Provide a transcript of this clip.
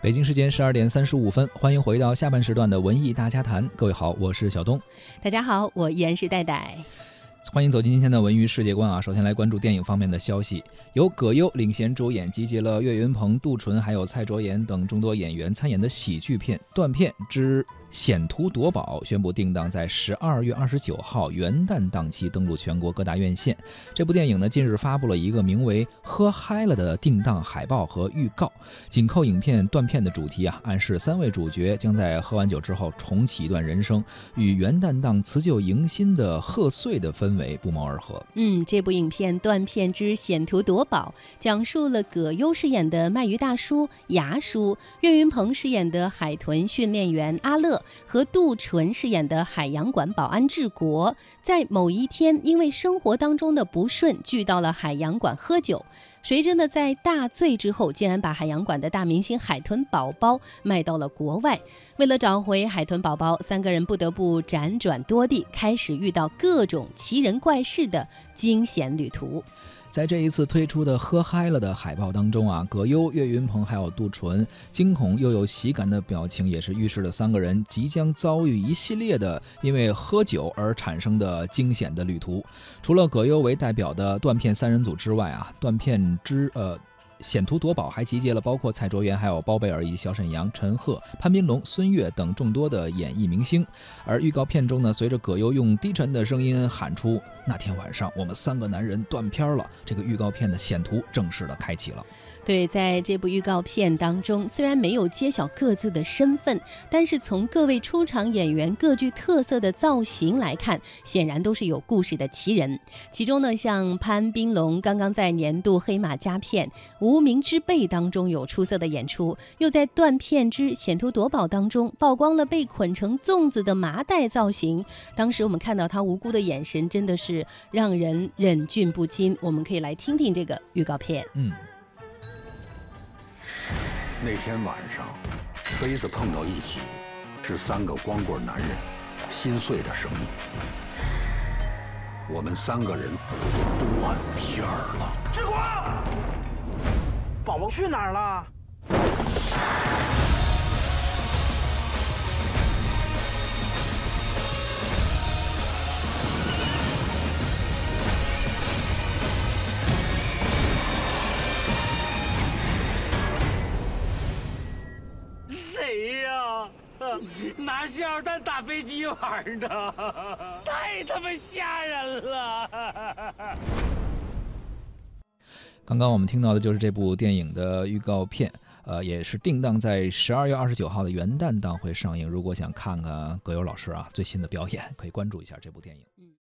北京时间十二点三十五分，欢迎回到下半时段的文艺大家谈。各位好，我是小东。大家好，我依然是戴戴。欢迎走进今天的文娱世界观啊！首先来关注电影方面的消息，由葛优领衔主演，集结了岳云鹏、杜淳还有蔡卓妍等众多演员参演的喜剧片《断片之》。险途夺宝宣布定档在十二月二十九号元旦档期登陆全国各大院线。这部电影呢，近日发布了一个名为“喝嗨了”的定档海报和预告。紧扣影片断片的主题啊，暗示三位主角将在喝完酒之后重启一段人生，与元旦档辞旧迎新的贺岁的氛围不谋而合。嗯，这部影片《断片之险途夺宝》讲述了葛优饰演的卖鱼大叔牙叔，岳云鹏饰演的海豚训练员阿乐。和杜淳饰演的海洋馆保安志国，在某一天因为生活当中的不顺，聚到了海洋馆喝酒。谁知呢，在大醉之后，竟然把海洋馆的大明星海豚宝宝卖到了国外。为了找回海豚宝宝，三个人不得不辗转多地，开始遇到各种奇人怪事的惊险旅途。在这一次推出的“喝嗨了”的海报当中啊，葛优、岳云鹏还有杜淳，惊恐又有喜感的表情，也是预示了三个人即将遭遇一系列的因为喝酒而产生的惊险的旅途。除了葛优为代表的断片三人组之外啊，断片之呃。险途夺宝还集结了包括蔡卓妍、还有包贝尔、以小沈阳、陈赫、潘斌龙、孙越等众多的演艺明星。而预告片中呢，随着葛优用低沉的声音喊出“那天晚上，我们三个男人断片了”，这个预告片的险途正式的开启了。对，在这部预告片当中，虽然没有揭晓各自的身份，但是从各位出场演员各具特色的造型来看，显然都是有故事的奇人。其中呢，像潘斌龙刚刚在年度黑马佳片《名之辈》当中有出色的演出，又在《断片之险途夺宝》当中曝光了被捆成粽子的麻袋造型。当时我们看到他无辜的眼神，真的是让人忍俊不禁。我们可以来听听这个预告片。嗯。那天晚上，杯子碰到一起，是三个光棍男人心碎的声音。我们三个人断片了。去哪儿了？谁呀 拿信号弹打飞机玩的，太他妈吓人了！刚刚我们听到的就是这部电影的预告片，呃，也是定档在十二月二十九号的元旦档会上映。如果想看看葛优老师啊最新的表演，可以关注一下这部电影。